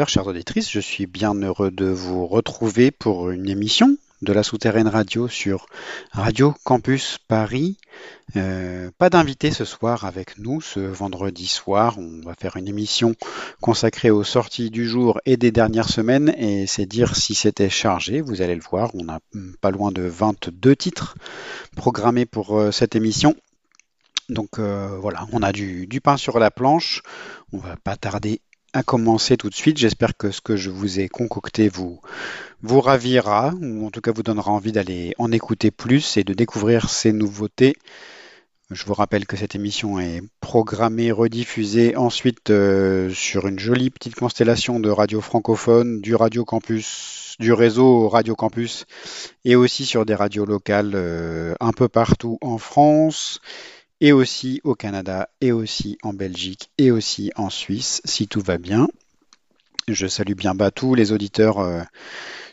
auditeurs, auditrices, je suis bien heureux de vous retrouver pour une émission de la souterraine radio sur Radio Campus Paris. Euh, pas d'invité ce soir avec nous, ce vendredi soir. On va faire une émission consacrée aux sorties du jour et des dernières semaines et c'est dire si c'était chargé. Vous allez le voir, on a pas loin de 22 titres programmés pour euh, cette émission. Donc euh, voilà, on a du pain sur la planche. On va pas tarder à commencer tout de suite. J'espère que ce que je vous ai concocté vous, vous ravira, ou en tout cas vous donnera envie d'aller en écouter plus et de découvrir ces nouveautés. Je vous rappelle que cette émission est programmée, rediffusée ensuite euh, sur une jolie petite constellation de radios francophones, du Radio Campus, du réseau Radio Campus, et aussi sur des radios locales euh, un peu partout en France et aussi au Canada, et aussi en Belgique, et aussi en Suisse, si tout va bien. Je salue bien bas tous les auditeurs euh,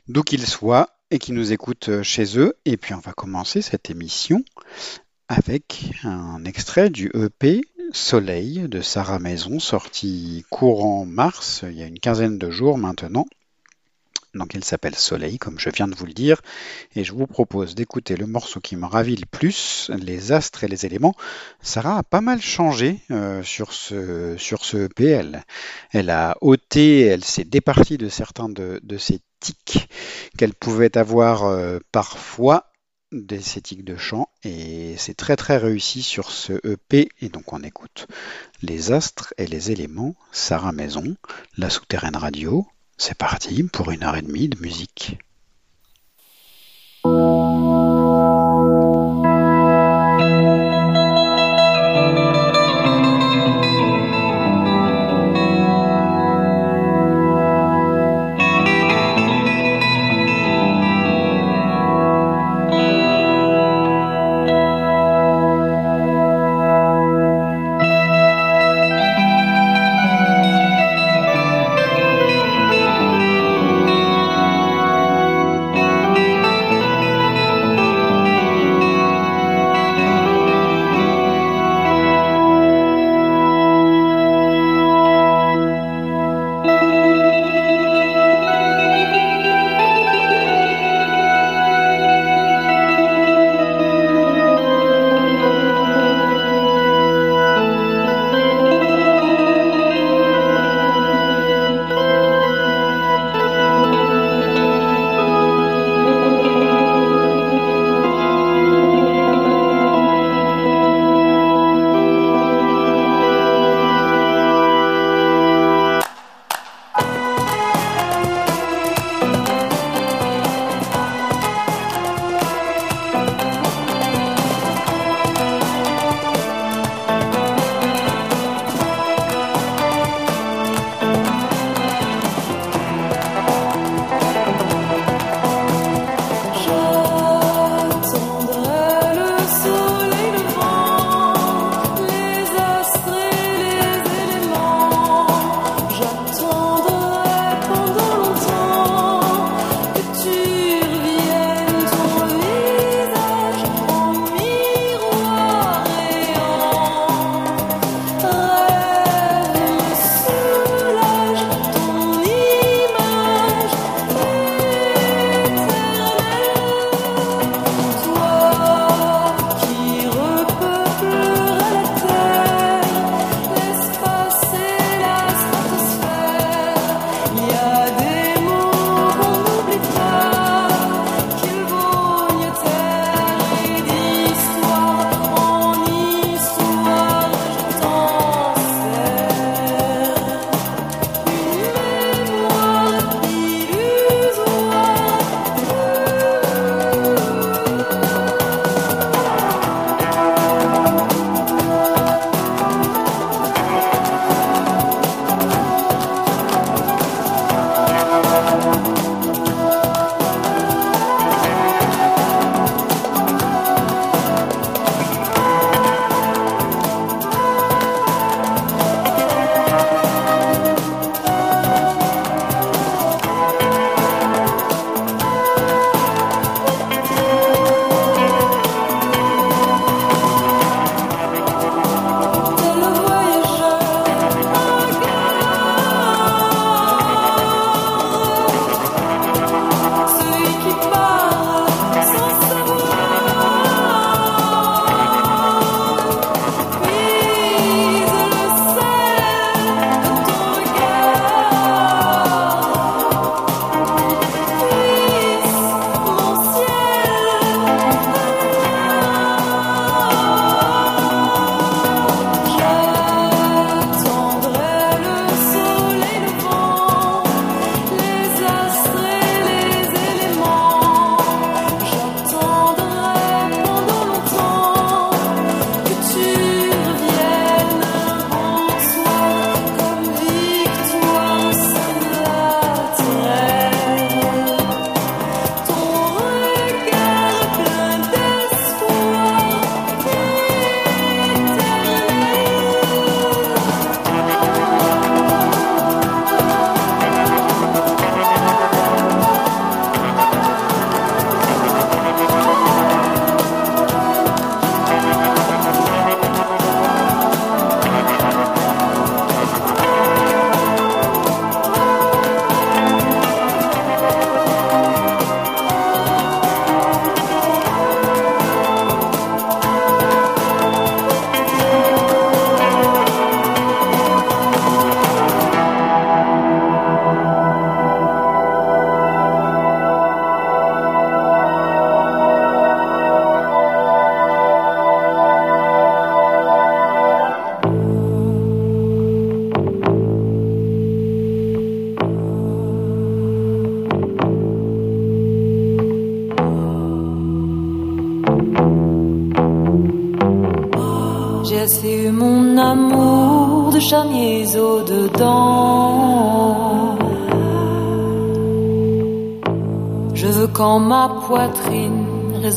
d'où qu'ils soient et qui nous écoutent euh, chez eux. Et puis on va commencer cette émission avec un extrait du EP Soleil de Sarah Maison, sorti courant mars, il y a une quinzaine de jours maintenant. Donc il s'appelle Soleil, comme je viens de vous le dire, et je vous propose d'écouter le morceau qui me ravit le plus, les astres et les éléments. Sarah a pas mal changé euh, sur ce sur ce EP. Elle, a ôté, elle s'est départie de certains de, de ces tics qu'elle pouvait avoir euh, parfois des tics de chant et c'est très très réussi sur ce EP et donc on écoute les astres et les éléments Sarah Maison la souterraine radio c'est parti pour une heure et demie de musique.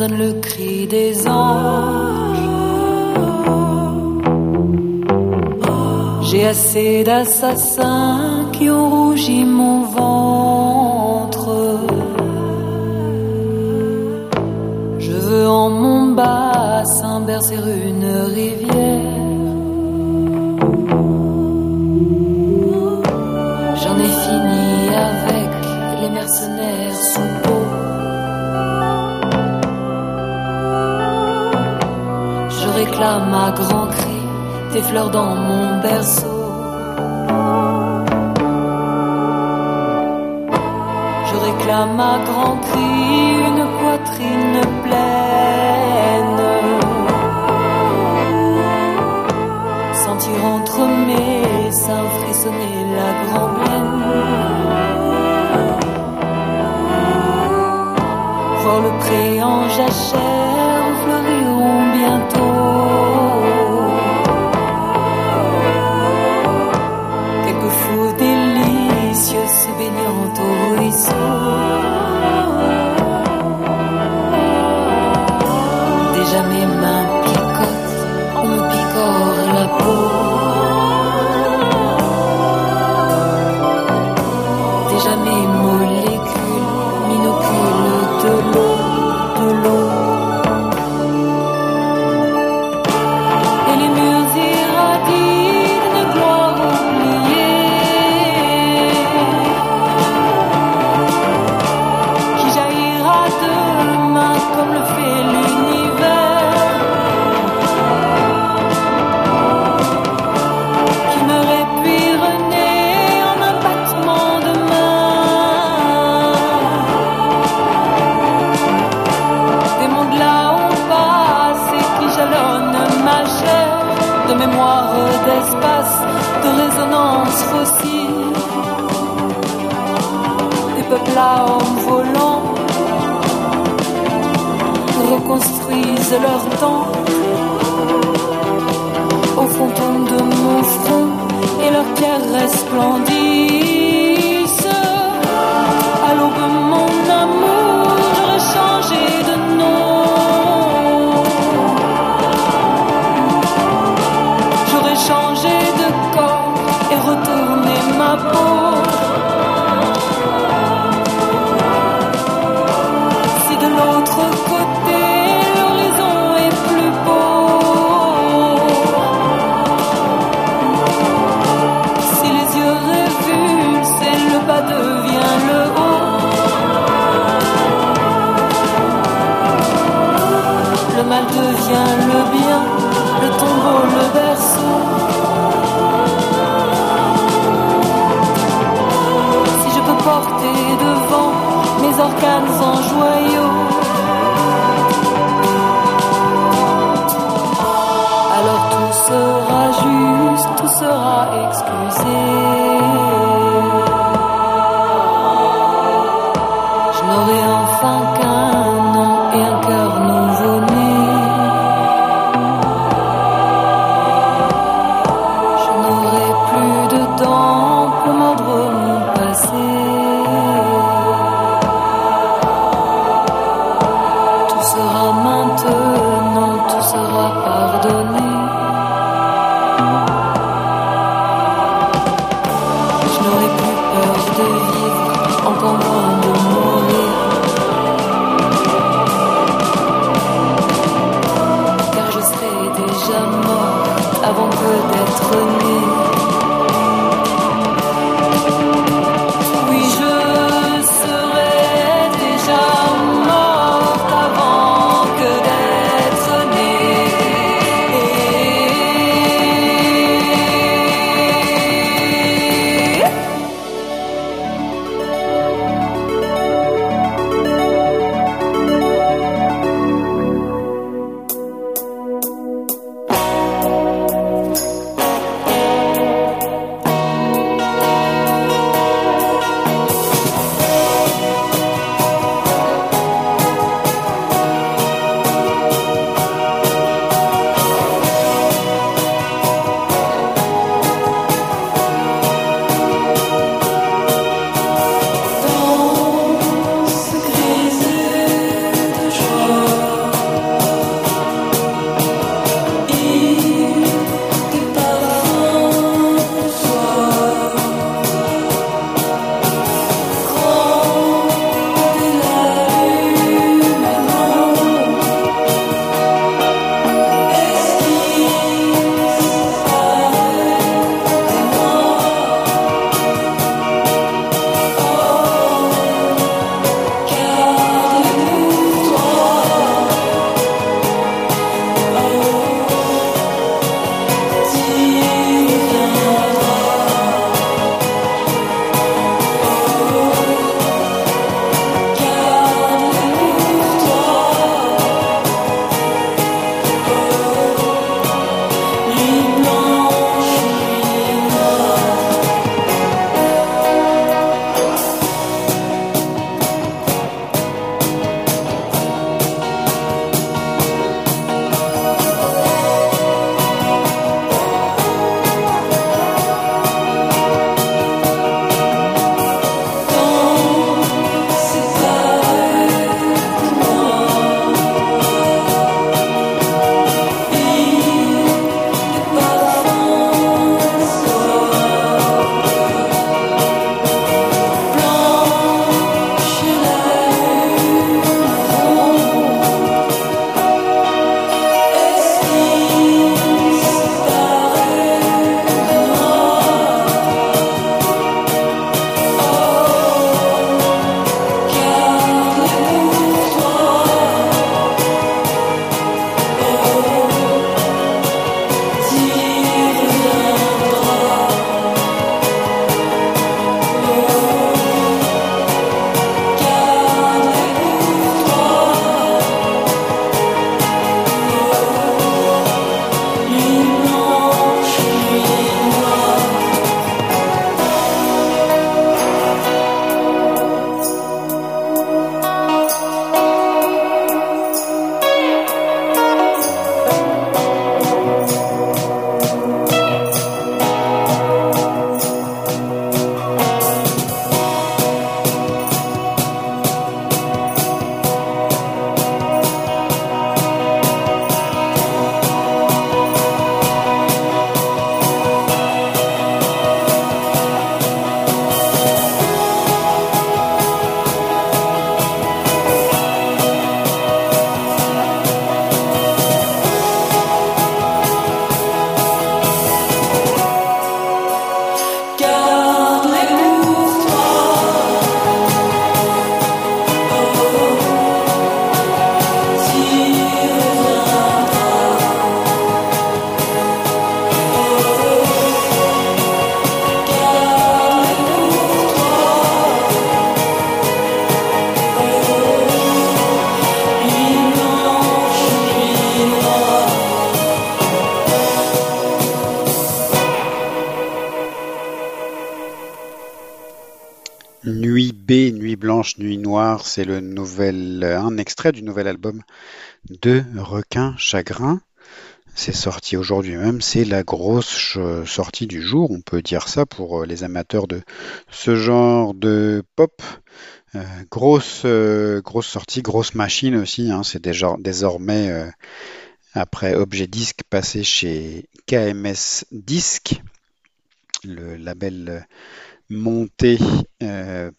Le cri des anges. J'ai assez d'assassins qui ont rougi mon Je réclame à grands cris des fleurs dans mon berceau. Je réclame à grands cris une poitrine pleine. Sentir entre mes seins frissonner la grande haine. Voir le pré en jachère fleuriront bientôt. Reconstruisent leur temps au fronton de mon front et leurs pierres resplendissent. Le bien, le tombeau le berceau. Si je peux porter devant mes organes en joyaux. Alors tout sera juste, tout sera excusé. Clean c'est le nouvel, un extrait du nouvel album de Requin Chagrin. C'est sorti aujourd'hui même, c'est la grosse sortie du jour, on peut dire ça pour les amateurs de ce genre de pop. Euh, grosse, euh, grosse sortie, grosse machine aussi. Hein, c'est désormais euh, après Objet Disque passé chez KMS Disque, le label monté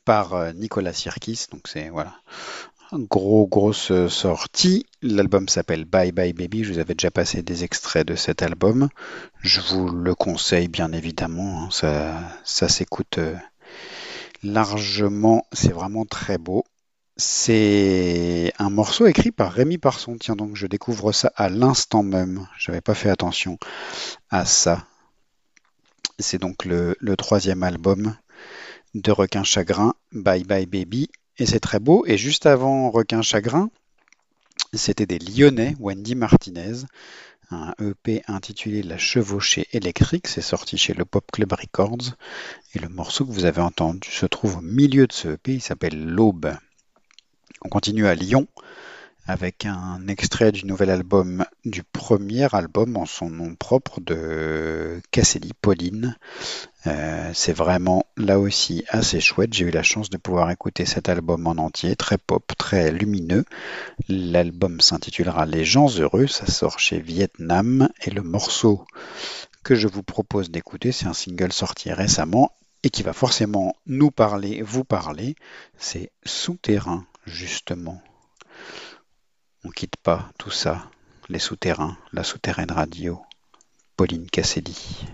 par Nicolas Sirkis. Donc c'est voilà, gros grosse sortie. L'album s'appelle Bye Bye Baby. Je vous avais déjà passé des extraits de cet album. Je vous le conseille bien évidemment. Hein. ça, ça s'écoute largement. C'est vraiment très beau. C'est un morceau écrit par Rémi Parson. Tiens, donc je découvre ça à l'instant même. J'avais pas fait attention à ça. C'est donc le, troisième album de Requin Chagrin, Bye Bye Baby. Et c'est très beau. Et juste avant Requin Chagrin, c'était des Lyonnais, Wendy Martinez, un EP intitulé La chevauchée électrique, c'est sorti chez le Pop Club Records, et le morceau que vous avez entendu se trouve au milieu de ce EP, il s'appelle L'Aube. On continue à Lyon avec un extrait du nouvel album, du premier album en son nom propre de Cassidy Pauline. Euh, c'est vraiment là aussi assez chouette. J'ai eu la chance de pouvoir écouter cet album en entier, très pop, très lumineux. L'album s'intitulera Les gens heureux, ça sort chez Vietnam et le morceau que je vous propose d'écouter, c'est un single sorti récemment et qui va forcément nous parler, vous parler. C'est Souterrain, justement. On quitte pas tout ça, les souterrains, la souterraine radio. Pauline Cassidy.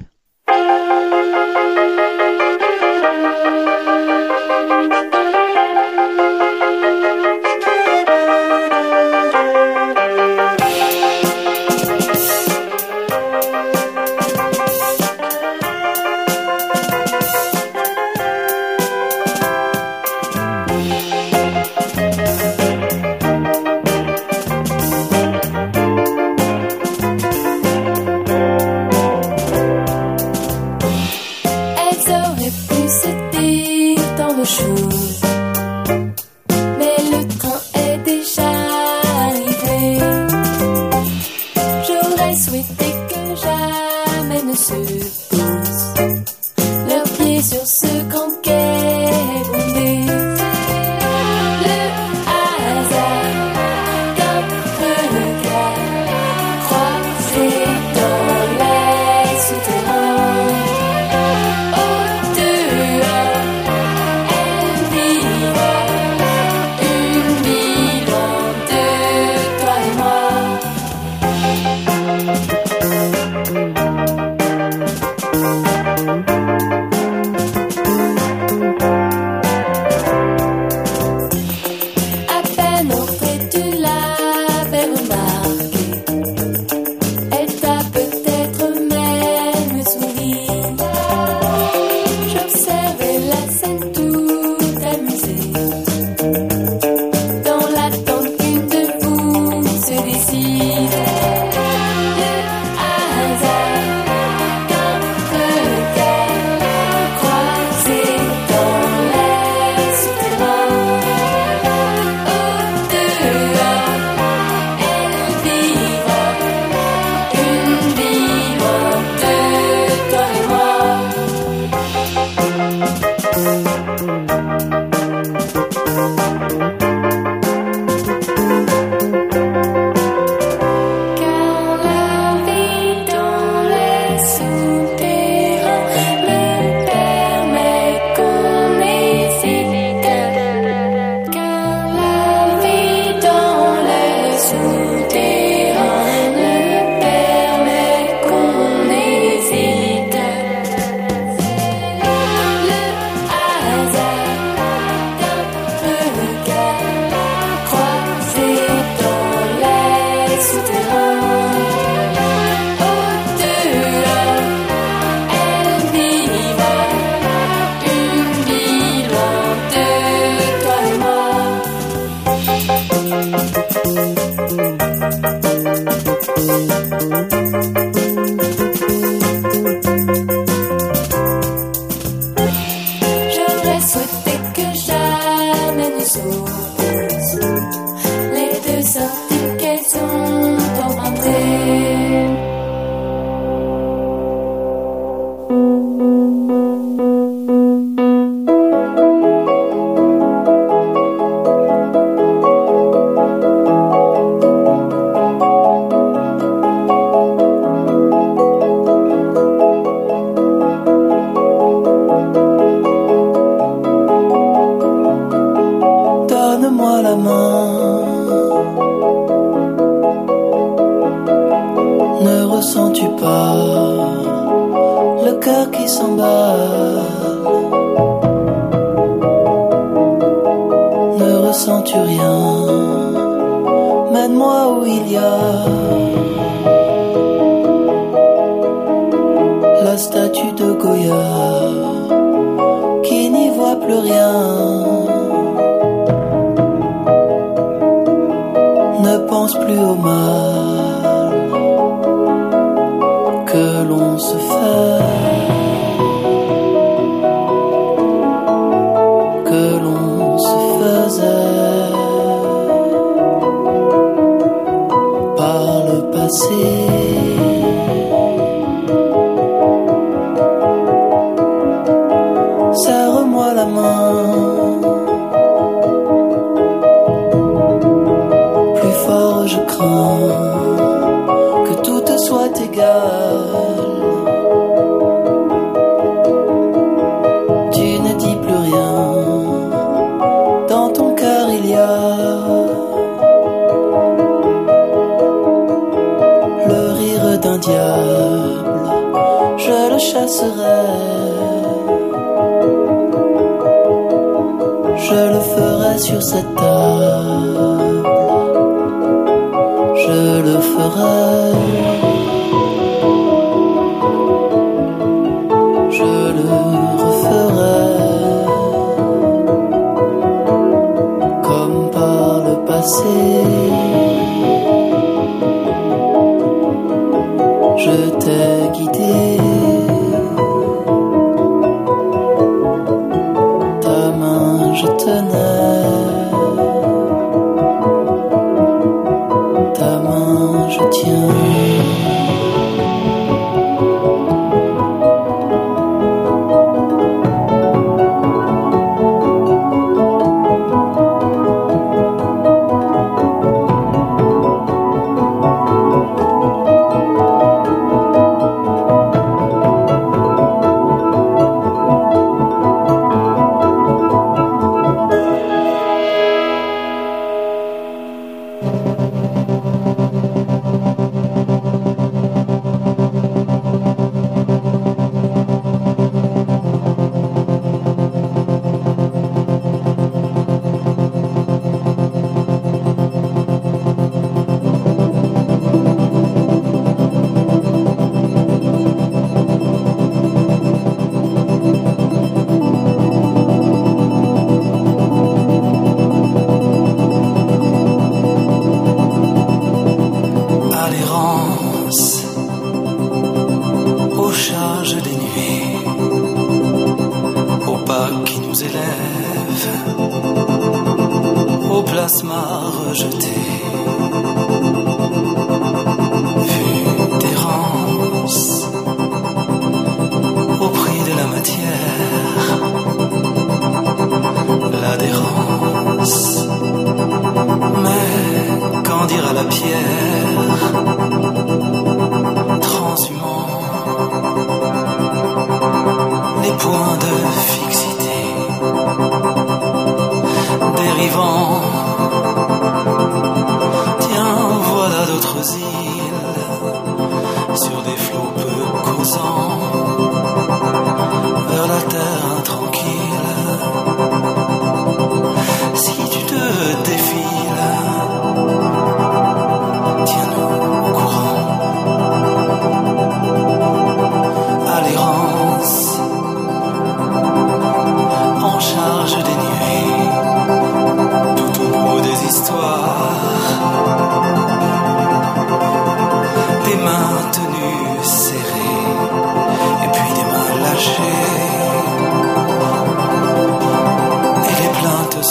为何？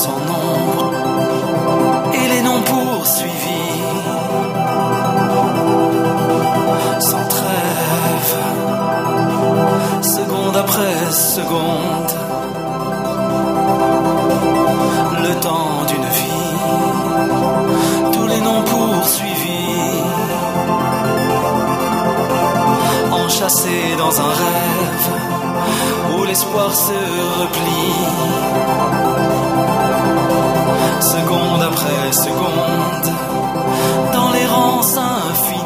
sans nombre et les noms poursuivis sans trêve, seconde après seconde, le temps d'une vie, tous les noms poursuivis enchâssés dans un rêve où l'espoir se replie seconde après seconde, dans l'errance infinie.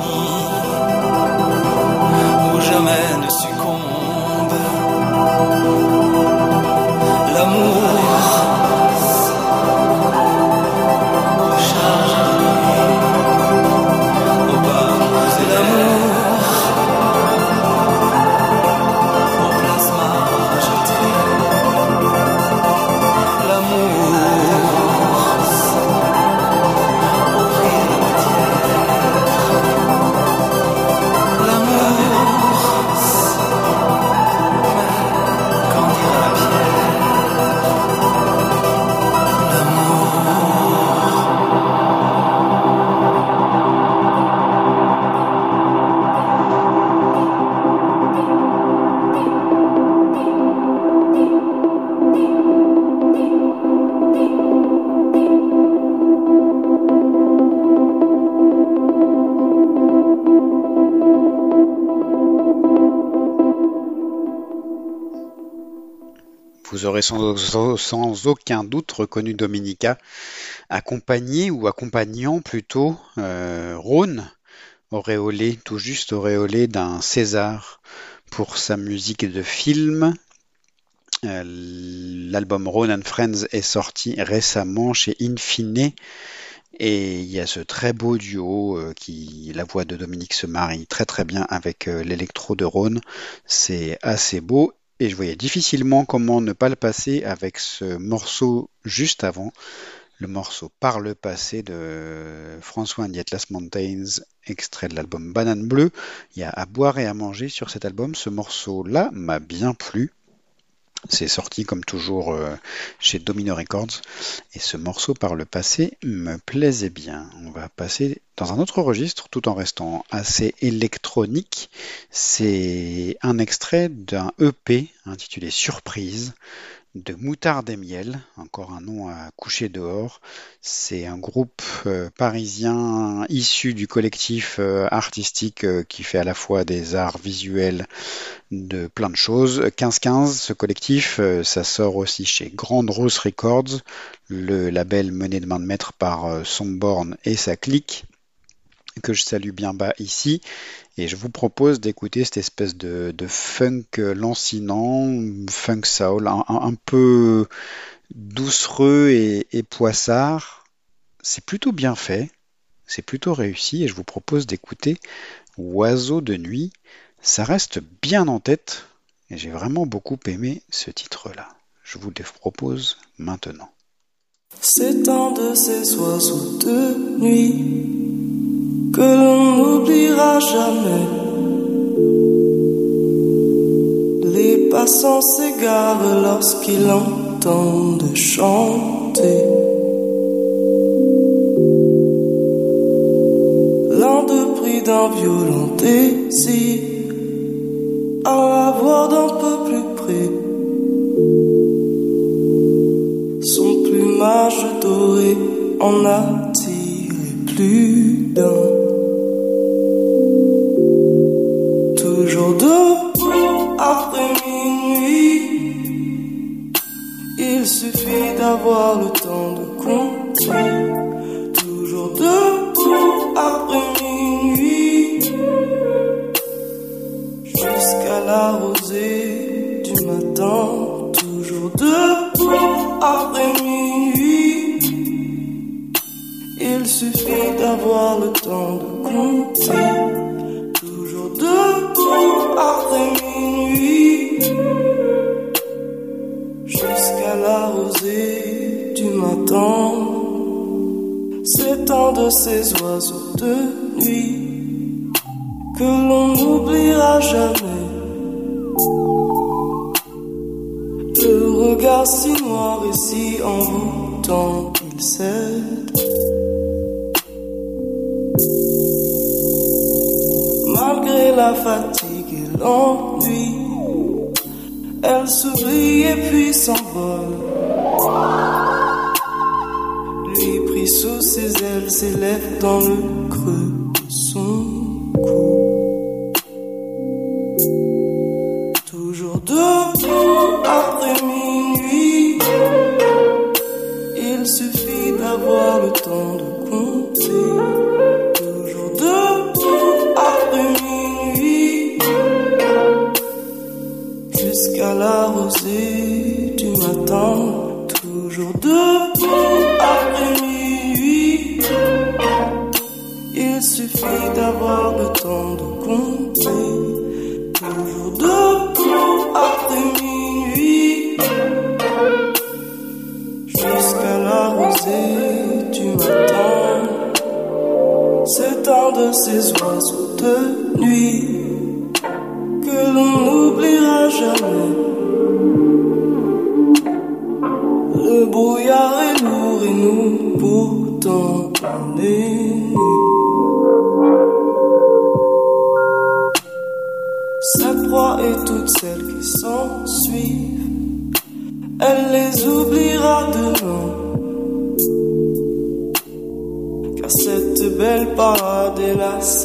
Vous aurez sans, aucun doute reconnu Dominica, accompagné ou accompagnant plutôt euh, Rhône, auréolé, tout juste auréolé d'un César pour sa musique de film. Euh, l'album Rhône and Friends est sorti récemment chez Infine. Et il y a ce très beau duo euh, qui, la voix de Dominique se marie très très bien avec euh, l'électro de Rhône. C'est assez beau et je voyais difficilement comment ne pas le passer avec ce morceau juste avant, le morceau Par le passé de François and Atlas Mountains, extrait de l'album Banane Bleue. Il y a à boire et à manger sur cet album. Ce morceau-là m'a bien plu. C'est sorti comme toujours euh, chez Domino Records et ce morceau par le passé me plaisait bien. On va passer dans un autre registre tout en restant assez électronique. C'est un extrait d'un EP intitulé Surprise de Moutarde et Miel, encore un nom à coucher dehors. C'est un groupe euh, parisien issu du collectif euh, artistique euh, qui fait à la fois des arts visuels de plein de choses. 1515, ce collectif, ça sort aussi chez Grande Rose Records, le label mené de main de maître par Somborn et sa clique que je salue bien bas ici. Et je vous propose d'écouter cette espèce de, funk lancinant, funk soul, un, peu doucereux et, poissard. C'est plutôt bien fait, c'est plutôt réussi et je vous propose d'écouter Oiseau de nuit. Ça reste bien en tête et j'ai vraiment beaucoup aimé ce titre-là. Je vous le propose maintenant. C'est un de ces de nuit que l'on n'oubliera jamais. Les passants s'égarent lorsqu'ils entendent chanter. L'un de pris d'un violent désir à la voir d'un peu plus près. Son plumage doré en attire plus d'un. Suffit d'avoir le temps de compter. Toujours debout après minuit. Jusqu'à la rosée du matin. Toujours debout après minuit. Il suffit d'avoir le temps de compter. Toujours debout après minuit. Du matin. C'est un de ces oiseaux de nuit que l'on n'oubliera jamais. Le regard si noir et si envoûtant qu'il cède. Malgré la fatigue et l'ennui, elle s'oublie et puis s'envole. Lui pris sous ses ailes s'élève dans le creux suffit d'avoir le temps de compter. Toujours debout après minuit. Jusqu'à la rosée du matin. C'est un de ces oiseaux de nuit que l'on n'oubliera jamais.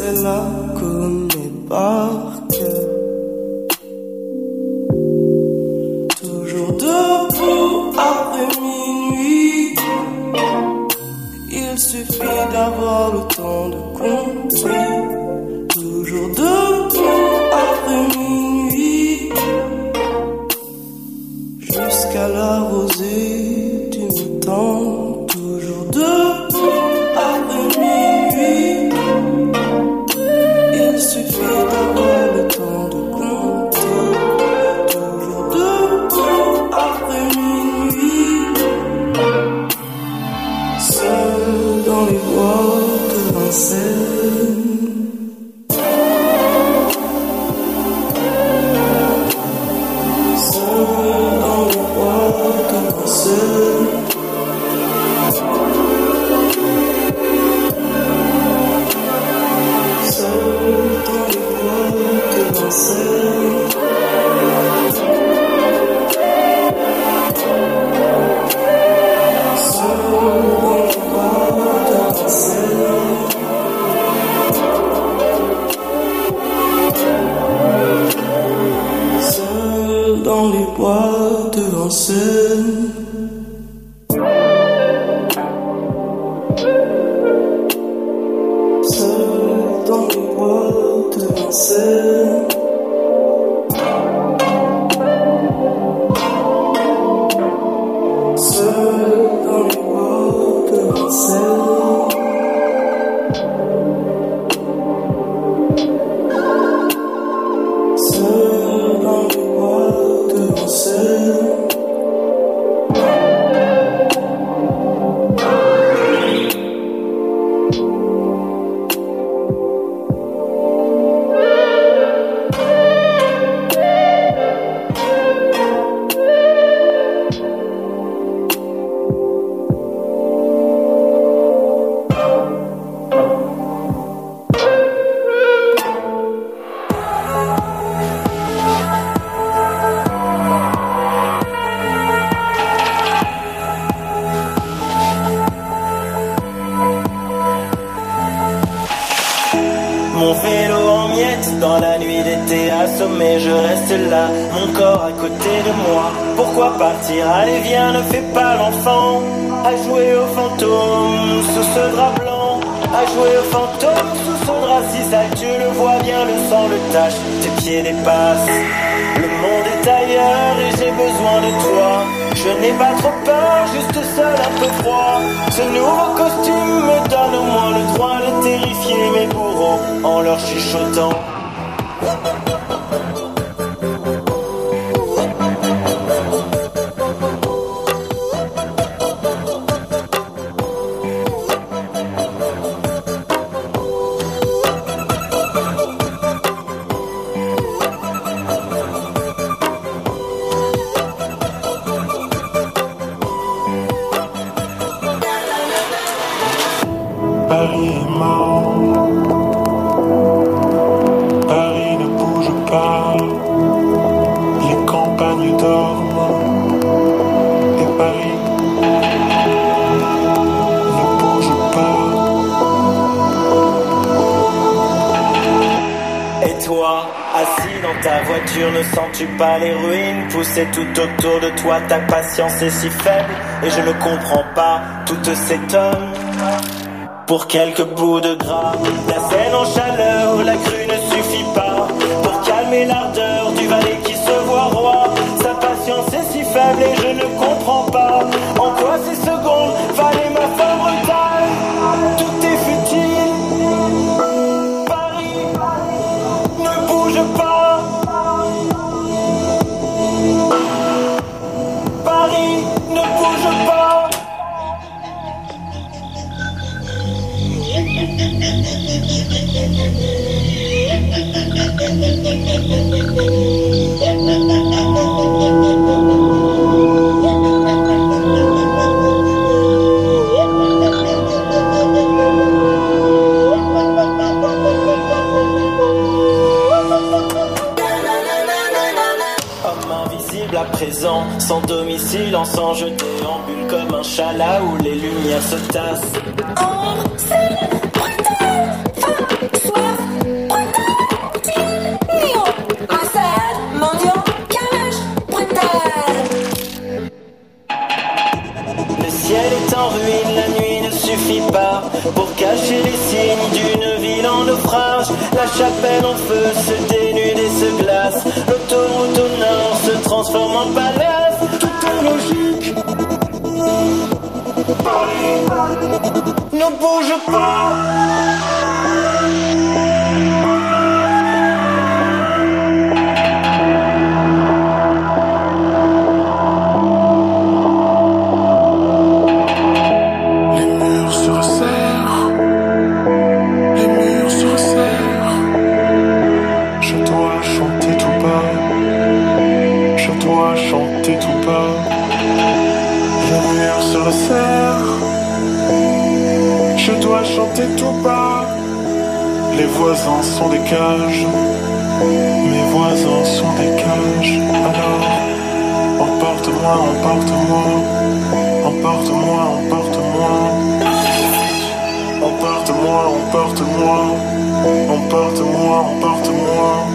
Hélas, elle la Pourquoi partir? Allez viens, ne fais pas l'enfant. À jouer au fantôme sous ce drap blanc. À jouer au fantôme sous ce drap si sale, tu le vois bien, le sang le tache, tes pieds dépassent. Le monde est ailleurs et j'ai besoin de toi. Je n'ai pas trop peur, juste seul un peu froid. Ce nouveau costume me donne au moins le droit de terrifier mes bourreaux en leur chuchotant. Pousser tout autour de toi Ta patience est si faible et je ne comprends pas toute cette homme. Pour quelques bouts de gras, la scène en chaleur, la crue ne suffit pas pour calmer l'ardeur silence en jeté en bulle comme un chala où les lumières se tassent. Le ciel est en ruine, la nuit ne suffit pas pour cacher les signes d'une ville en naufrage. La chapelle en feu se não puja pó. Mes voisins sont des cages, mes voisins sont des cages. Alors, emporte-moi, emporte-moi, emporte-moi, emporte-moi, emporte-moi, emporte-moi, emporte-moi, emporte-moi.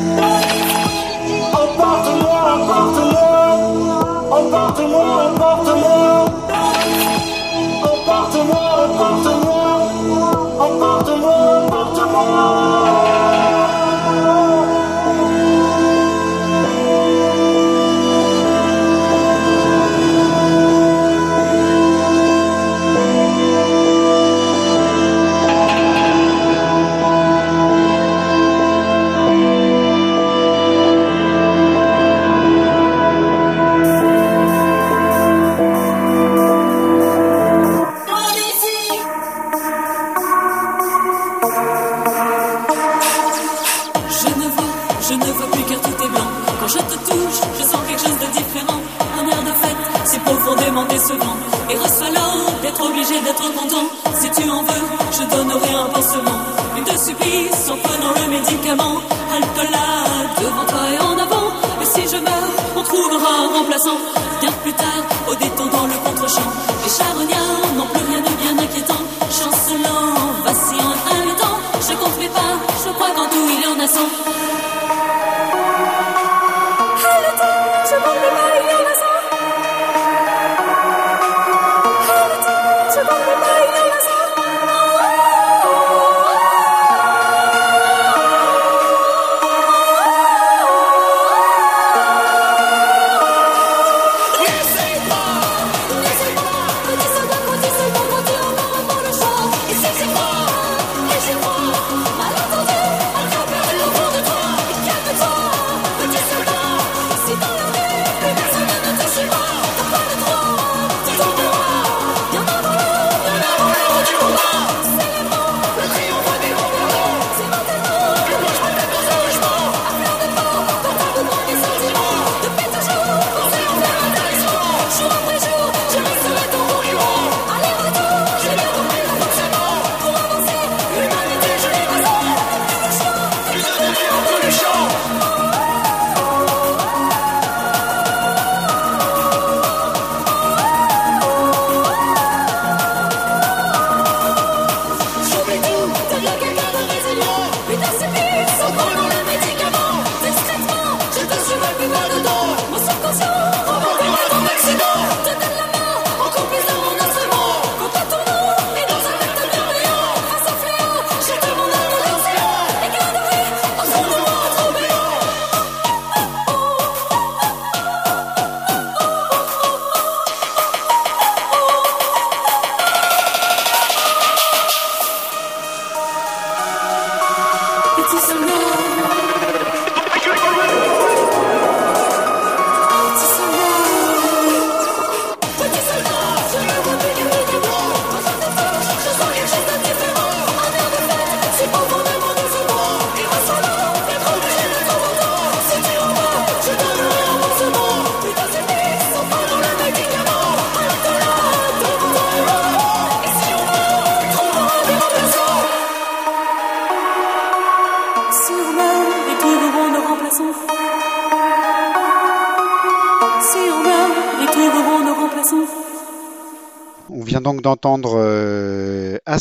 them on.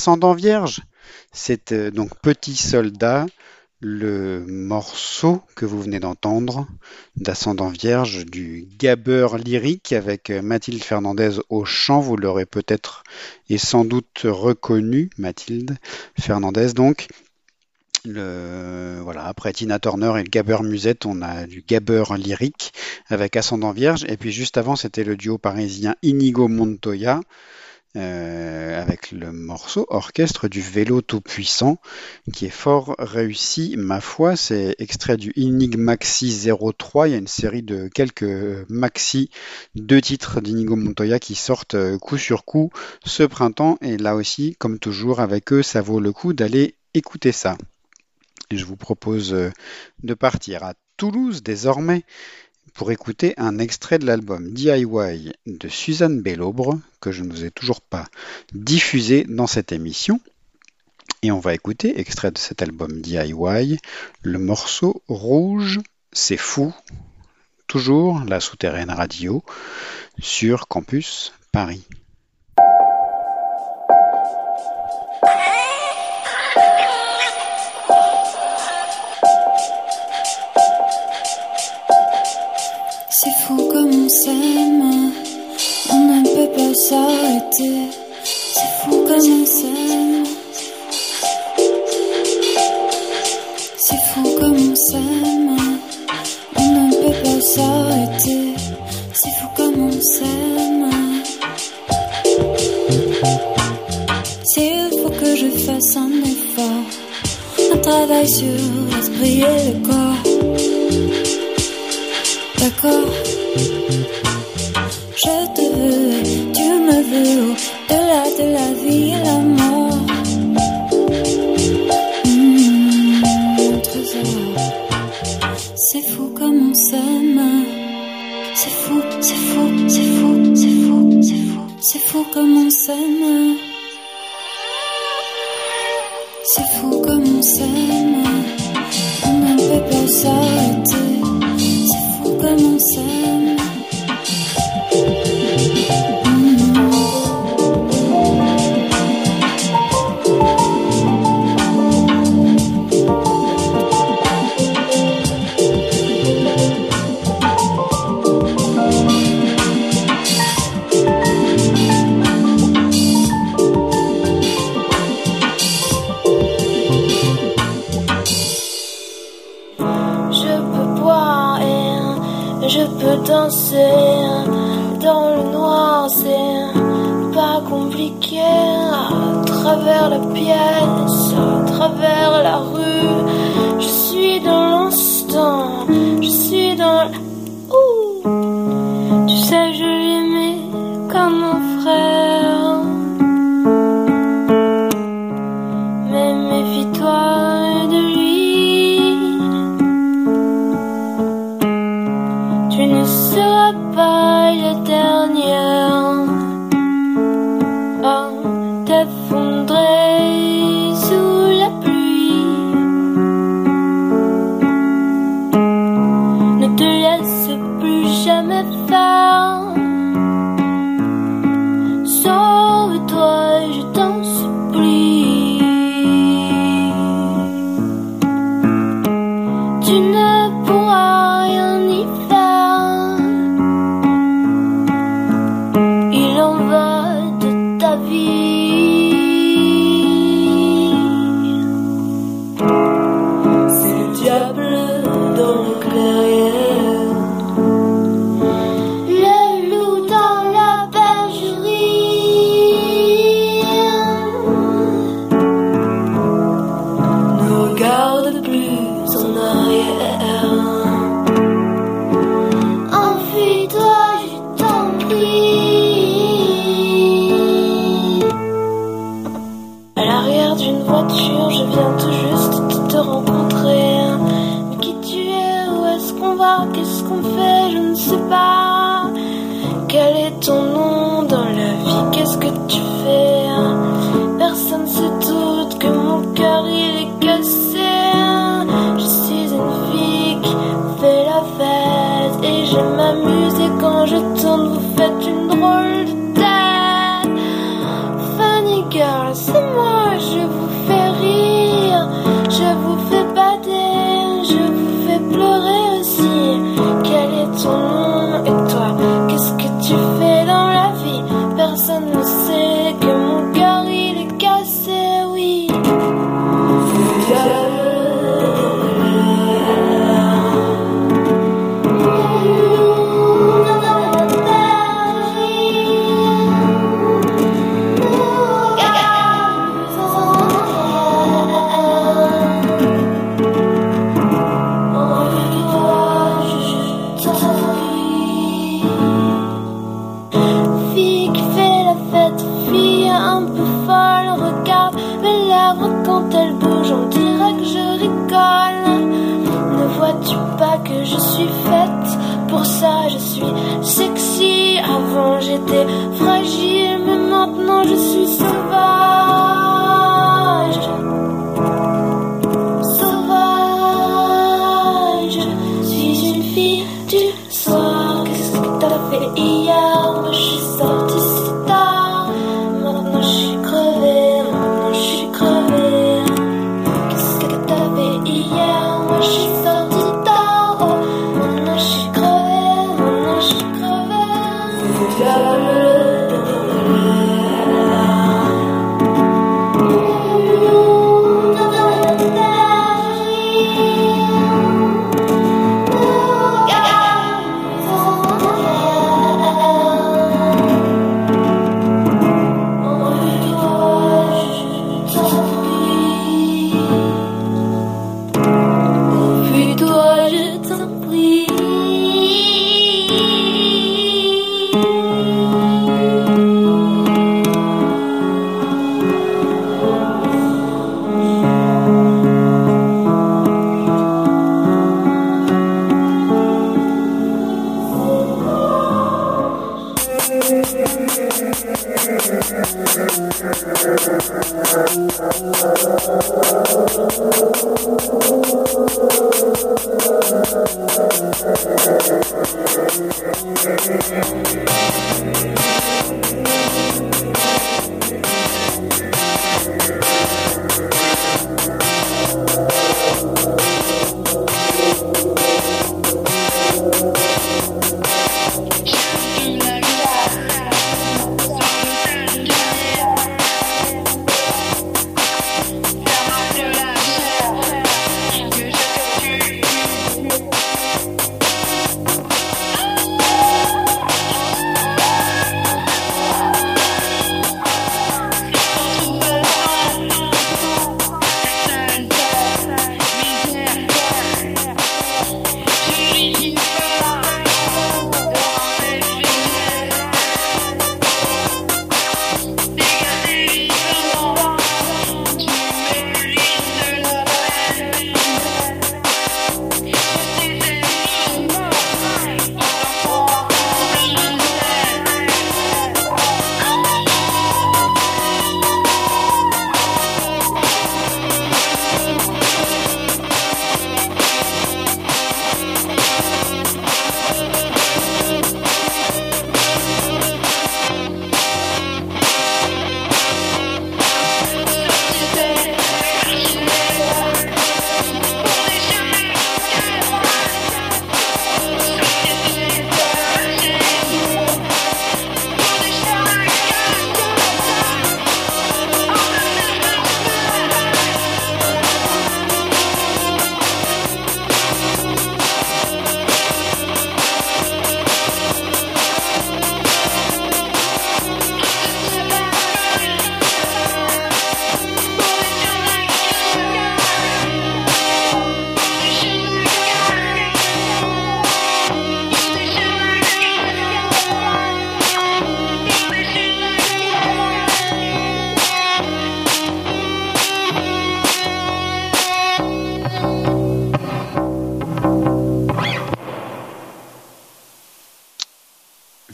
ascendant vierge. C'est euh, donc Petit Soldat, le morceau que vous venez d'entendre d'ascendant vierge du gabeur lyrique avec euh, Mathilde Fernandez au chant. Vous l'aurez peut-être et sans doute reconnu, Mathilde Fernandez donc. Voilà, après Tina Turner et le Gabber Musette, on a du Gabber lyrique avec Ascendant Vierge. Et puis juste avant, c'était le duo parisien Inigo Montoya euh, avec le morceau Orchestre du vélo tout-puissant qui est fort réussi, ma foi. C'est extrait du Inig Maxi 03. Il y a une série de quelques maxi, deux titres d'Inigo Montoya qui sortent euh, coup sur coup ce printemps. Et là aussi, comme toujours avec eux, ça vaut le coup d'aller écouter ça. Je vous propose euh, de partir à Toulouse désormais pour écouter un extrait de l'album DIY de Suzanne Bellobre que je ne vous ai toujours pas diffusé dans cette émission. Et on va écouter, extrait de cet album DIY, le morceau Rouge, c'est fou, toujours la souterraine radio sur Campus Paris. S'arrêter. C'est fou comme on s'aime. C'est fou comme on s'aime, on ne peut pas s'arrêter. C'est fou comme on s'aime. S'il faut que je fasse un effort, un travail sur l'esprit et le corps. D'accord? Veux, au-delà de la vie et la mort. Mmh. C'est fou comme on s'aime. C'est fou, c'est fou, c'est fou, c'est fou, c'est fou. C'est fou comme on s'aime. C'est fou comme on s'aime. On ne peut pas s'arrêter.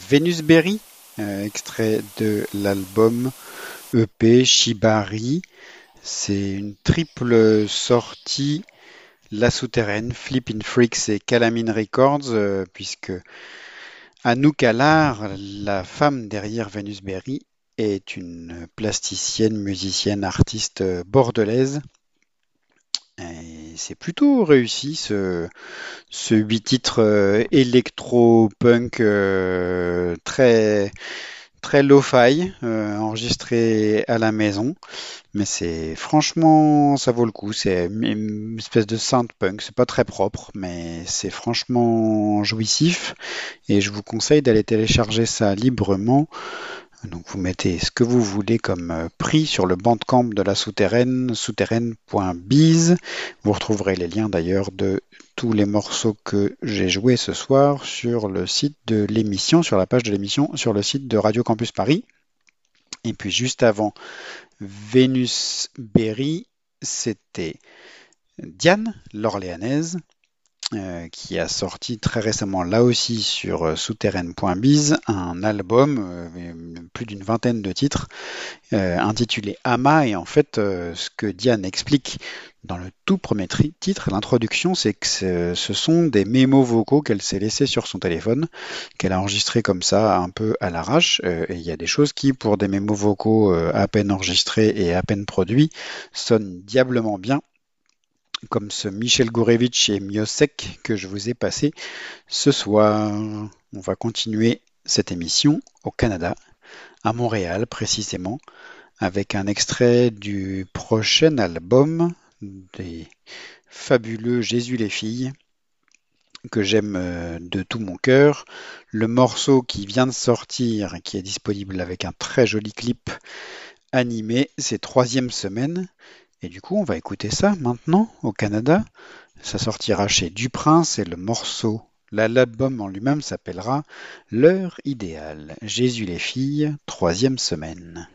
Venus Berry, euh, extrait de l'album EP Shibari. C'est une triple sortie La Souterraine, Flippin' Freaks et Calamine Records, euh, puisque Anouk Allard, la femme derrière Venus Berry, est une plasticienne, musicienne, artiste euh, bordelaise. C'est plutôt réussi ce, ce 8 titres euh, électro-punk euh, très, très lo-fi, euh, enregistré à la maison. Mais c'est franchement, ça vaut le coup. C'est une espèce de synth punk. C'est pas très propre, mais c'est franchement jouissif. Et je vous conseille d'aller télécharger ça librement. Donc vous mettez ce que vous voulez comme euh, prix sur le bandcamp de la souterraine, souterraine.biz. Vous retrouverez les liens d'ailleurs de tous les morceaux que j'ai joués ce soir sur le site de l'émission, sur la page de l'émission, sur le site de Radio Campus Paris. Et puis juste avant Vénus Berry, c'était Diane, l'Orléanaise, euh, qui a sorti très récemment là aussi sur euh, souterraine.biz un album, euh, plus d'une vingtaine de titres, euh, intitulé Ama. Et en fait, euh, ce que Diane explique dans le tout premier titre, l'introduction, c'est que ce sont des mémos vocaux qu'elle s'est laissés sur son téléphone, qu'elle a enregistrés comme ça, un peu à l'arrache. Et il y a des choses qui, pour des mémos vocaux à peine enregistrés et à peine produits, sonnent diablement bien comme ce Michel Gourevitch et Miosek que je vous ai passé ce soir. On va continuer cette émission au Canada, à Montréal précisément, avec un extrait du prochain album des fabuleux Jésus les filles que j'aime euh, de tout mon cœur. Le morceau qui vient de sortir, qui est disponible avec un très joli clip animé, c'est troisième semaine. Et du coup, on va écouter ça maintenant au Canada. Ça sortira chez Duprince et le morceau, l'album en lui-même s'appellera L'heure idéale. Jésus les filles, troisième semaine.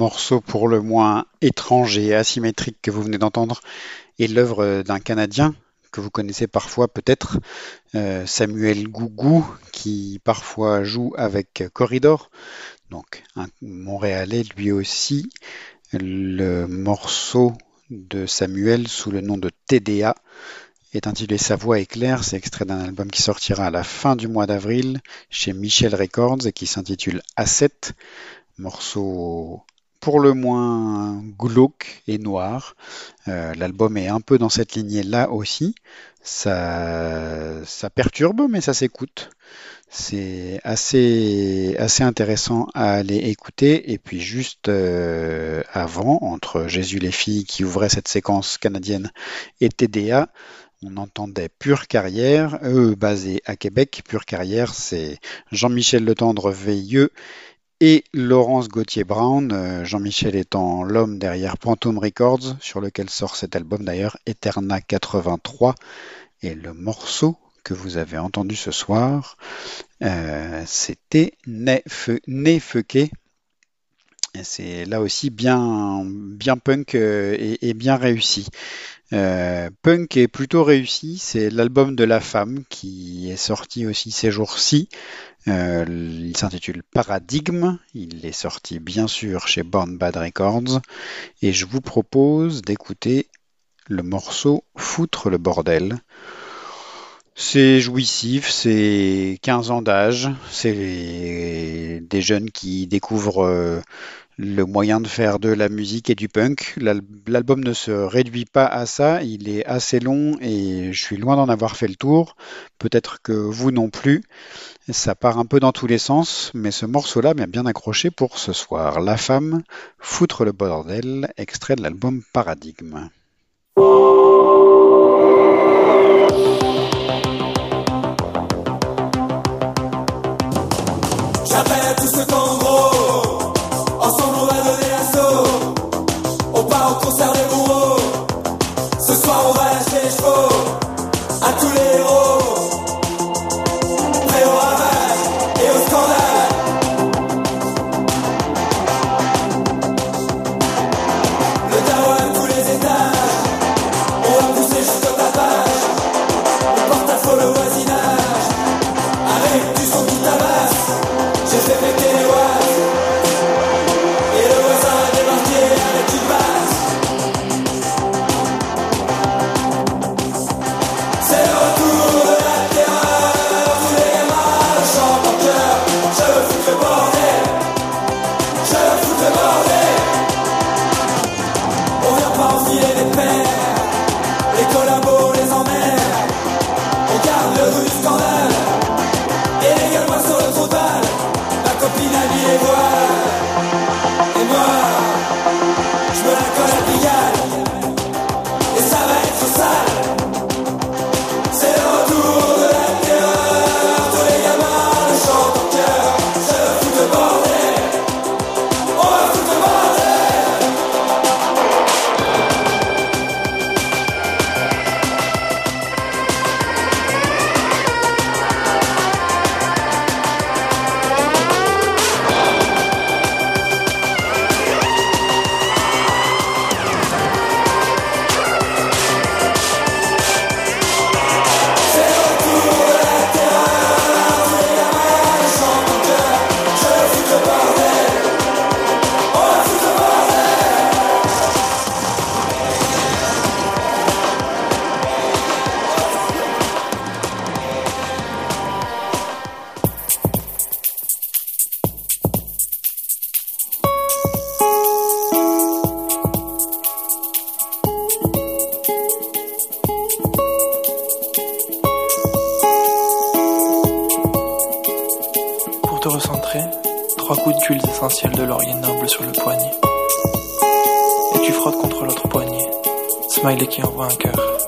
Morceau pour le moins étrange et asymétrique que vous venez d'entendre est l'œuvre d'un Canadien que vous connaissez parfois peut-être, euh, Samuel Gougou, qui parfois joue avec Corridor, donc un Montréalais lui aussi. Le morceau de Samuel sous le nom de TDA est intitulé Sa voix est claire, c'est extrait d'un album qui sortira à la fin du mois d'avril chez Michel Records et qui s'intitule A7, morceau pour le moins glauque et noir. Euh, L'album est un peu dans cette lignée-là aussi. Ça, perturbe, mais ça s'écoute. C'est assez, assez intéressant à aller écouter. Et puis juste euh, avant, entre Jésus les filles qui ouvrait cette séquence canadienne et TDA, on entendait Pure Carrière, eux basés à Québec. Pure Carrière, c'est Jean-Michel Letendre Veilleux et Laurence Gauthier-Brown, euh, Jean-Michel étant l'homme derrière Phantom Records, sur lequel sort cet album d'ailleurs, Eterna 83, et le morceau que vous avez entendu ce soir, euh, c'était Nefeke. C'est là aussi bien, bien punk euh, et, et bien réussi. Euh, punk est plutôt réussi, c'est l'album de la femme qui est sorti aussi ces jours-ci. Euh, il s'intitule Paradigme, il est sorti bien sûr chez Born Bad Records et je vous propose d'écouter le morceau Foutre le bordel. C'est jouissif, c'est 15 ans d'âge, c'est des jeunes qui découvrent euh, le moyen de faire de la musique et du punk. L'album ne se réduit pas à ça, il est assez long et je suis loin d'en avoir fait le tour. Peut-être que vous non plus. Ça part un peu dans tous les sens, mais ce morceau-là m'a bien accroché pour ce soir. La femme, foutre le bordel, extrait de l'album Paradigme. Qui envoie un cœur.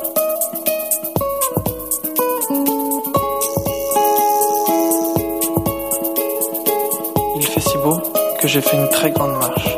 Il fait si beau que j'ai fait une très grande marche.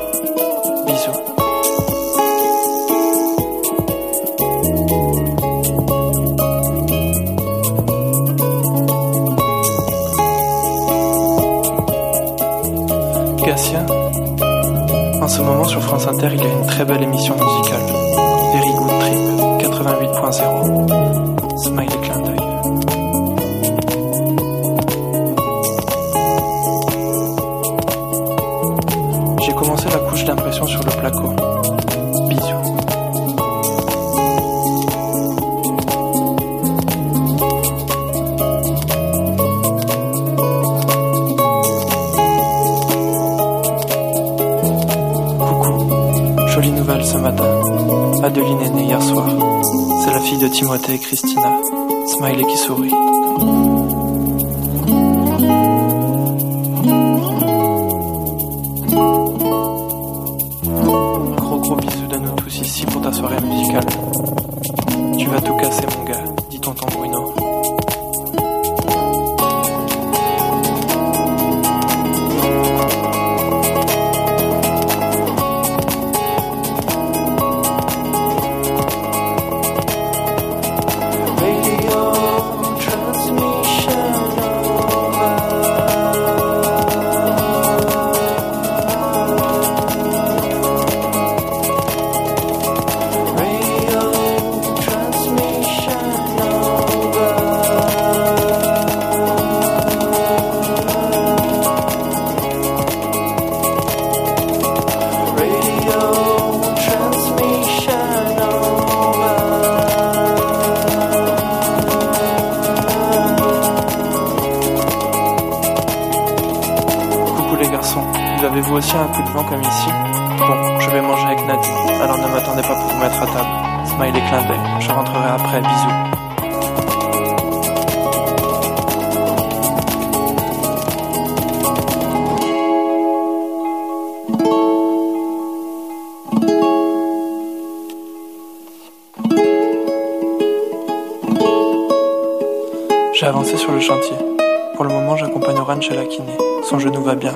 Vous avez-vous aussi un coup de vent comme ici Bon, je vais manger avec Nadine, alors ne m'attendez pas pour vous mettre à table. Smiley clin d'œil, je rentrerai après, bisous. J'ai avancé sur le chantier. Pour le moment, j'accompagne Oran chez la kiné. Son genou va bien,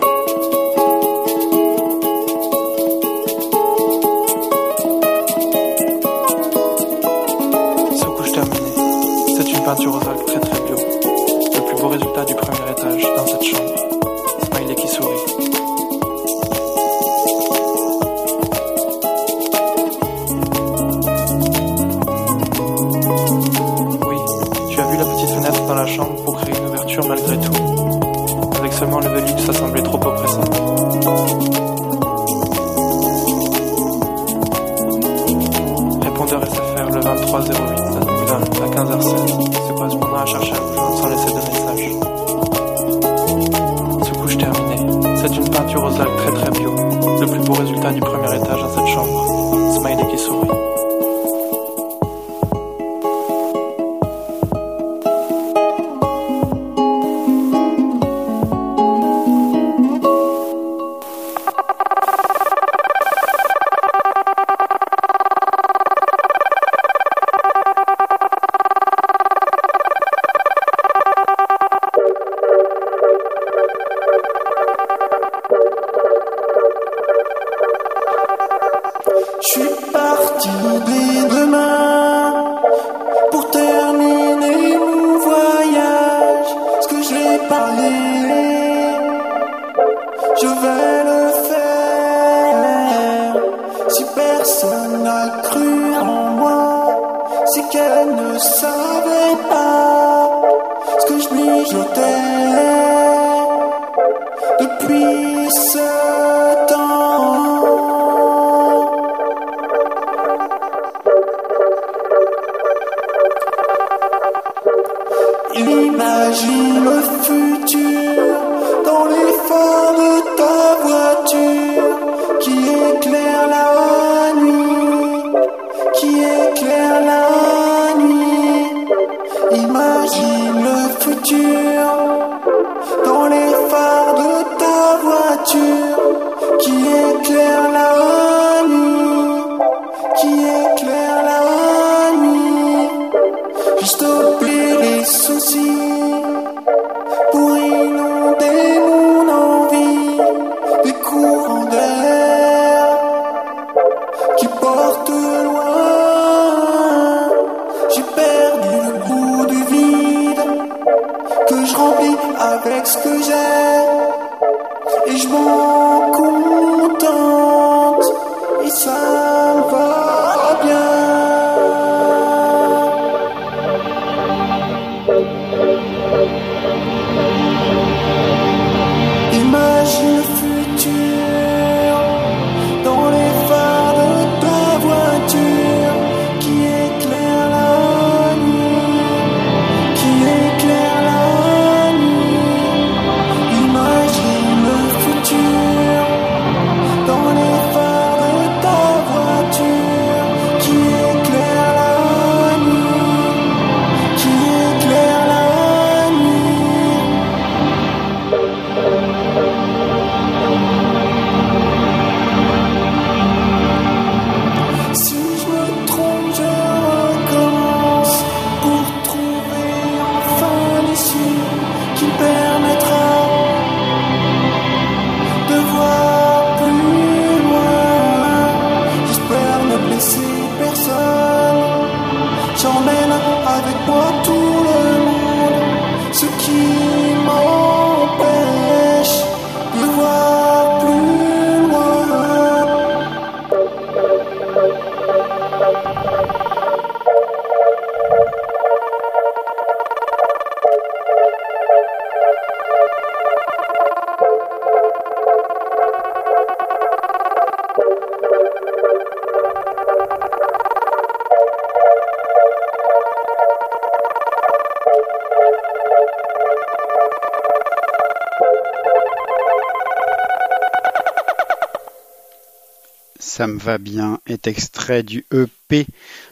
Ça me va bien est extrait du EP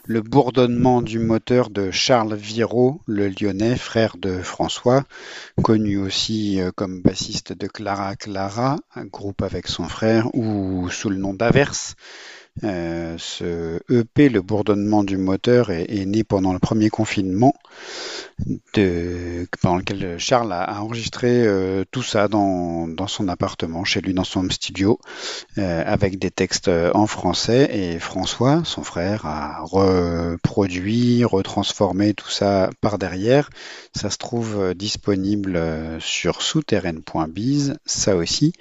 Le bourdonnement du moteur de Charles Viraud, le lyonnais, frère de François, connu aussi euh, comme bassiste de Clara Clara, groupe avec son frère, ou sous le nom d'Averse. Euh, ce EP, le bourdonnement du moteur, est, né pendant le premier confinement, pendant lequel Charles a, enregistré euh, tout ça dans, son appartement, chez lui, dans son studio, avec des textes en français. Et François, son frère, a reproduit, retransformé tout ça par derrière. Ça se trouve euh, disponible euh, sur souterraine.biz, ça aussi.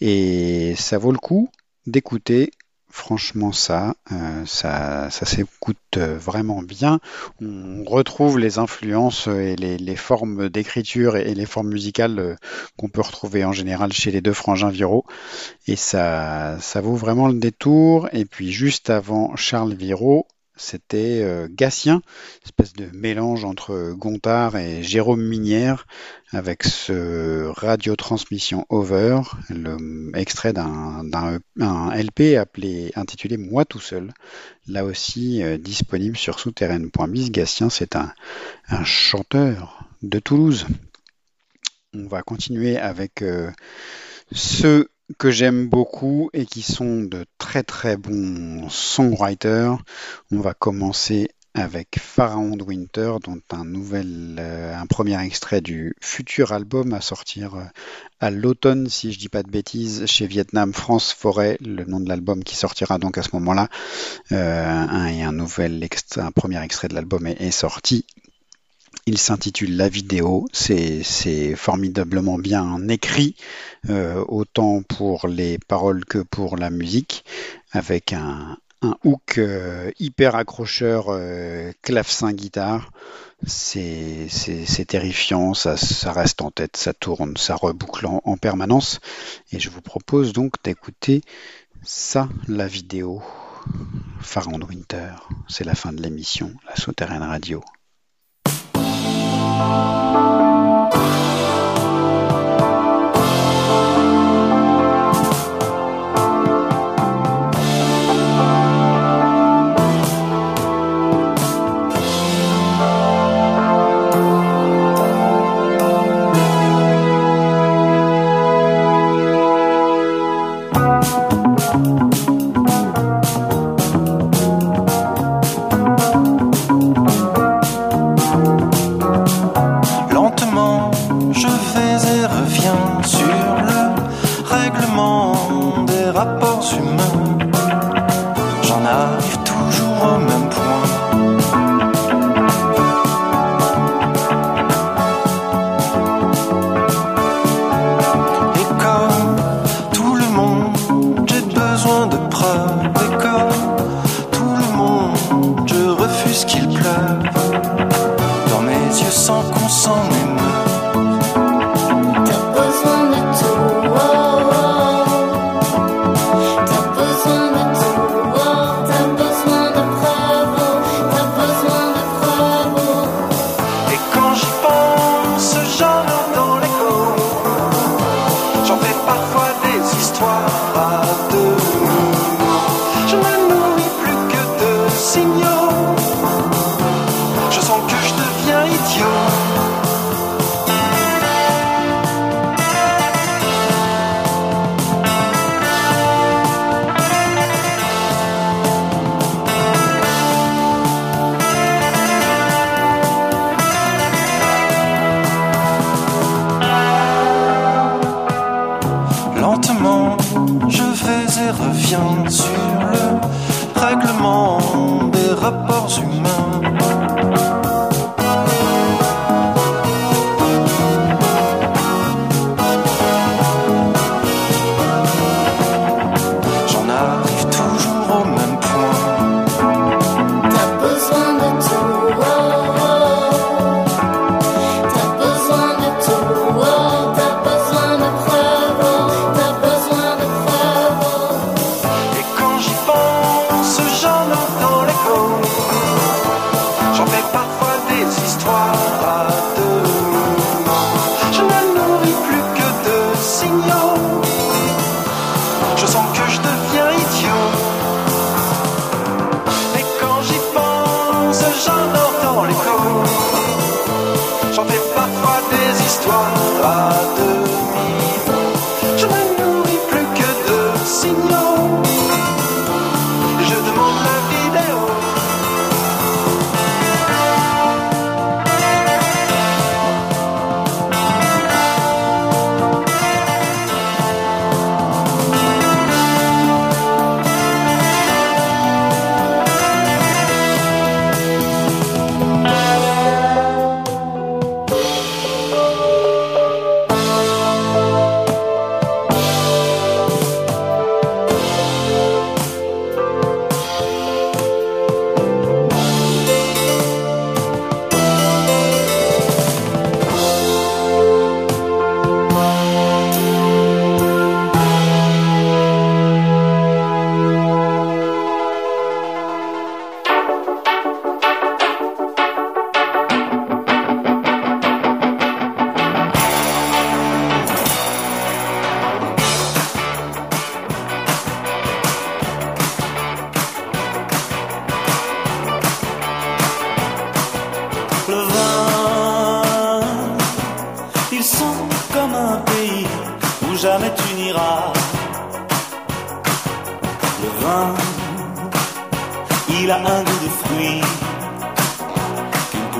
Et ça vaut le coup d'écouter Franchement, ça, euh, ça, ça s'écoute euh, vraiment bien. On retrouve les influences et les, formes d'écriture et, les formes musicales euh, qu'on peut retrouver en général chez les deux frangins viraux. Et ça, ça vaut vraiment le détour. Et puis juste avant Charles Viraud, c'était euh, Gatien, espèce de mélange entre Gontard et Jérôme Minière, avec ce radiotransmission over, le extrait d'un d'un- un LP appelé intitulé Moi tout seul, là aussi euh, disponible sur souterraine.biz. Gatien, c'est un, chanteur de Toulouse. On va continuer avec euh, ceux que j'aime beaucoup et qui sont de très très bons songwriters. On va commencer avec Pharaon de Winter, dont un nouvel, euh, un premier extrait du futur album à sortir euh, à l'automne, si je dis pas de bêtises, chez Vietnam France Forêt, le nom de l'album qui sortira donc à ce moment-là. Euh, un, et un nouvel un premier extrait de l'album est sorti. Il s'intitule La vidéo. C'est formidablement bien écrit, euh, autant pour les paroles que pour la musique, avec un, hook euh, hyper accrocheur euh, clavecin-guitare. C'est c'est- terrifiant, ça, reste en tête, ça tourne, ça reboucle en, en permanence. Et je vous propose donc d'écouter ça, la vidéo. Pharaon de Winter. C'est la fin de l'émission, la Souterraine Radio. Música parfois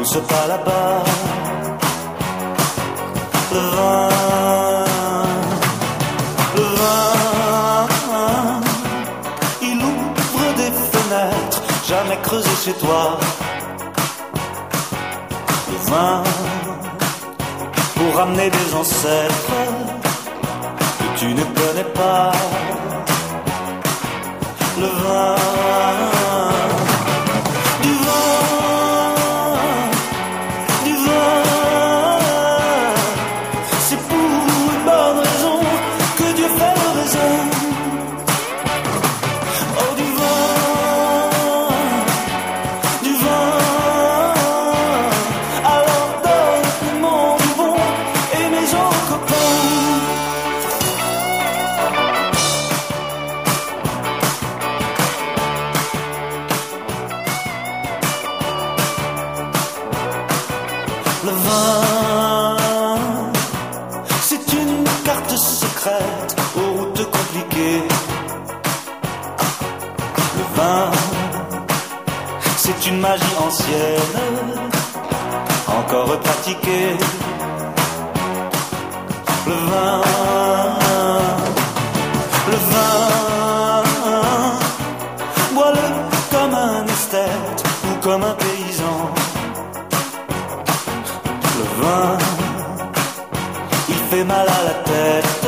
pousse pas là-bas. Le vin, le vin, il ouvre des fenêtres jamais creusées chez toi. Le vin, pour ramener des ancêtres que tu ne connais pas. Le vin, Le vin, le vin, bois-le comme un esthète ou comme un paysan. Le vin, il fait mal à la tête,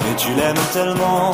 mais tu l'aimes tellement.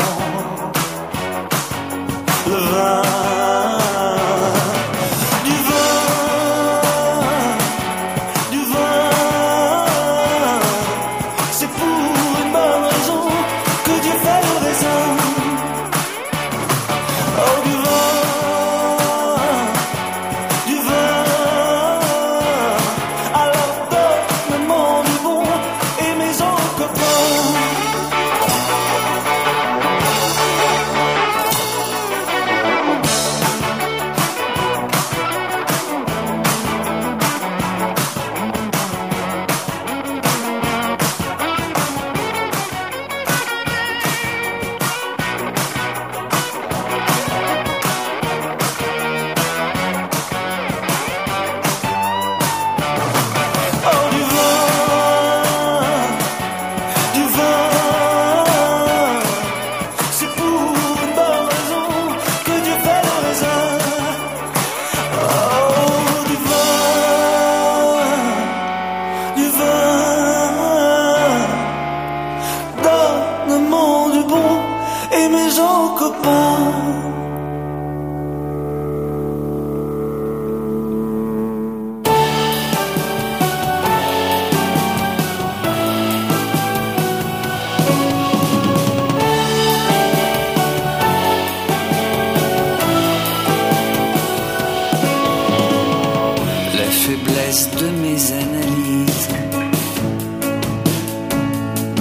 De mes analyses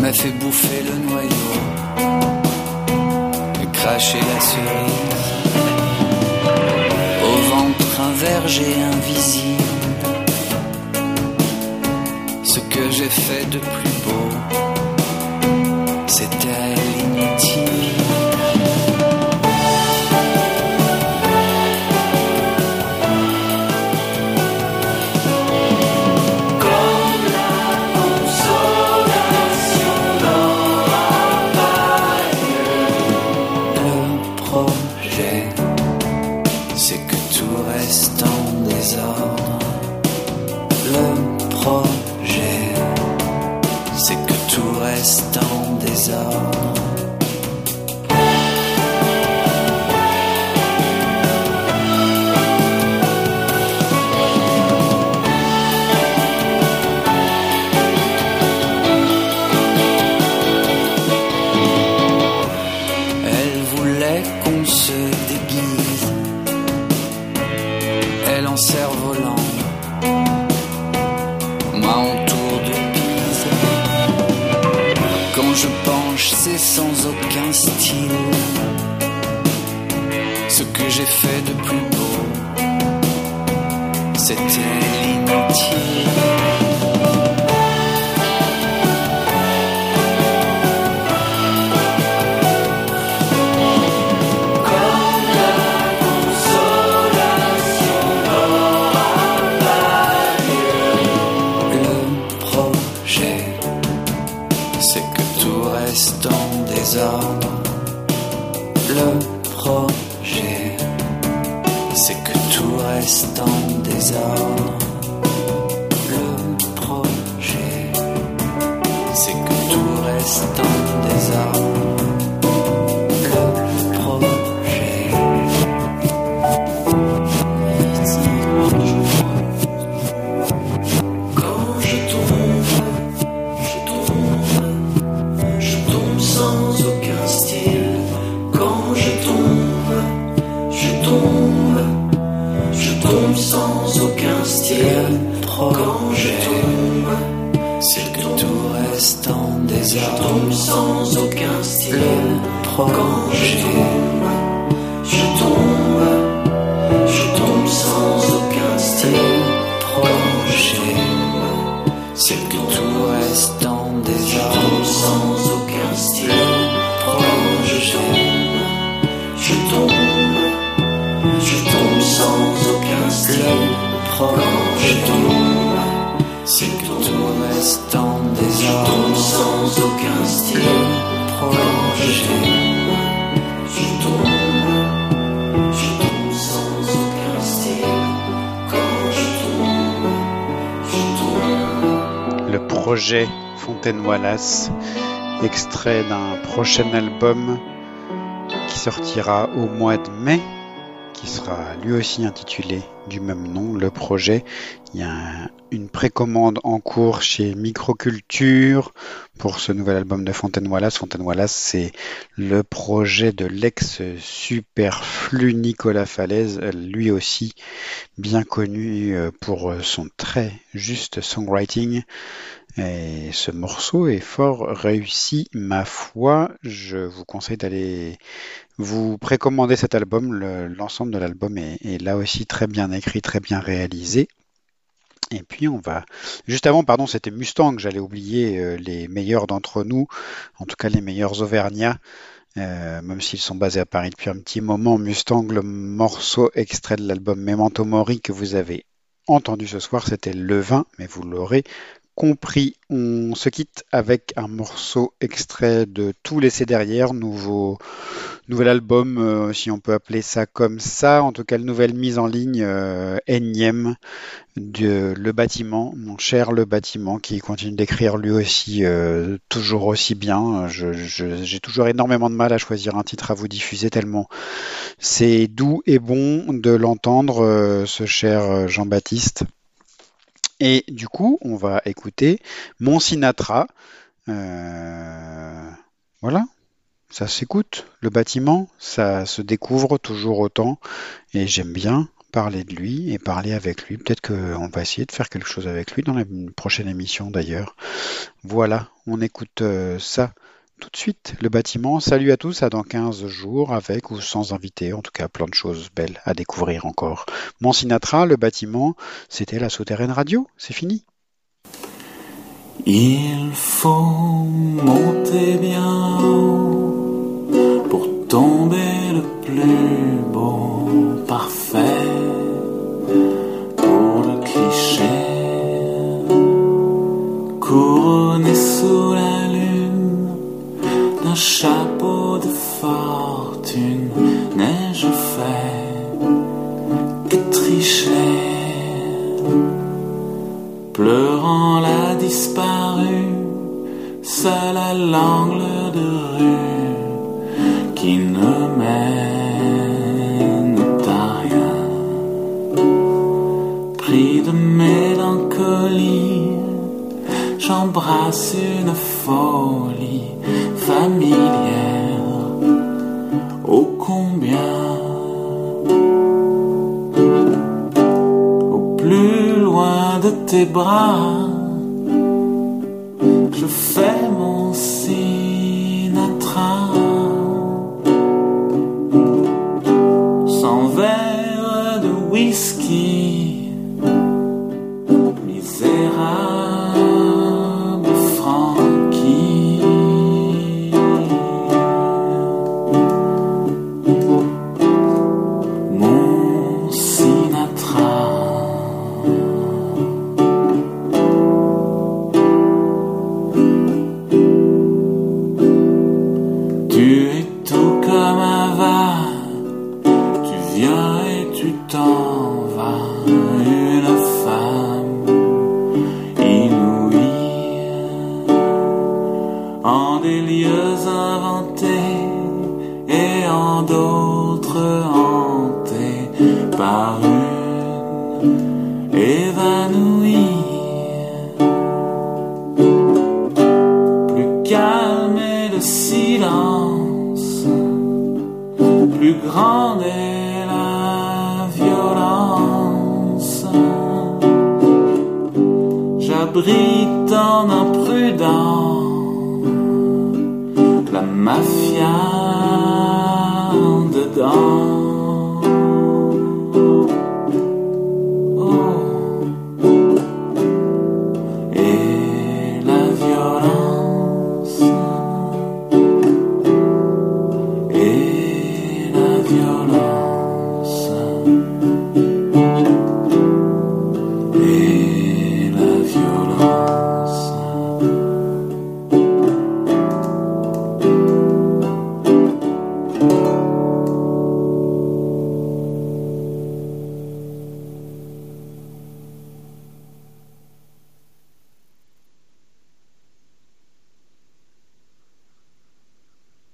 m'a fait bouffer le la cerise. Au ventre un verger invisible, ce que j'ai fait de plus beau, c'était l'inutile. Sans aucun style. Ce que j'ai fait de plus beau, c'était l'inutile. Tout reste tout reste en je tombe sans aucun style. Le projet. je tombe, Le projet Fontaine Wallace, extrait d'un prochain album qui sortira au mois de mai, lui aussi intitulé du même nom, le projet. Il y a un- une précommande en cours chez Microculture pour ce nouvel album de Fontaine Wallace. Fontaine Wallace, c'est le projet de l'ex-superflu Nicolas Falaise, lui aussi bien connu euh, pour son très juste songwriting. Et ce morceau est fort réussi, ma foi. Je vous conseille d'aller vous précommander cet album. Le- L'ensemble de l'album est, est là aussi très bien écrit, très bien réalisé. Et puis on va... Juste avant, pardon, c'était Mustang, j'allais oublier euh, les meilleurs d'entre nous, en tout cas les meilleurs Auvergnats, euh, même s'ils sont basés à Paris depuis un petit moment. Mustang, le morceau extrait de l'album Memento Mori que vous avez entendu ce soir, c'était Le Vin, mais vous l'aurez compris. On se quitte avec un morceau extrait de Tout laisser derrière, nouveau, nouvel album, euh, si on peut appeler ça comme ça. En tout cas, nouvelle mise en ligne euh, énième de Le Bâtiment, mon cher Le Bâtiment, qui continue d'écrire lui aussi euh, toujours aussi bien. J'ai toujours énormément de mal à choisir un titre à vous diffuser tellement c'est doux et bon de l'entendre, euh, ce cher Jean-Baptiste. Et du coup, on va écouter Mon Sinatra. Euh, voilà, ça s'écoute. Le bâtiment, ça se découvre toujours autant. Et j'aime bien parler de lui et parler avec lui. Peut-être qu'on va essayer de faire quelque chose avec lui dans la prochaine émission d'ailleurs. Voilà, on écoute euh, ça tout de suite. Le bâtiment, salut à tous, à dans 15 jours, avec ou sans invité, en tout cas plein de choses belles à découvrir encore. Mon Sinatra, le bâtiment, c'était la souterraine radio, c'est fini. Il faut monter bien pour tomber le plus beau, parfait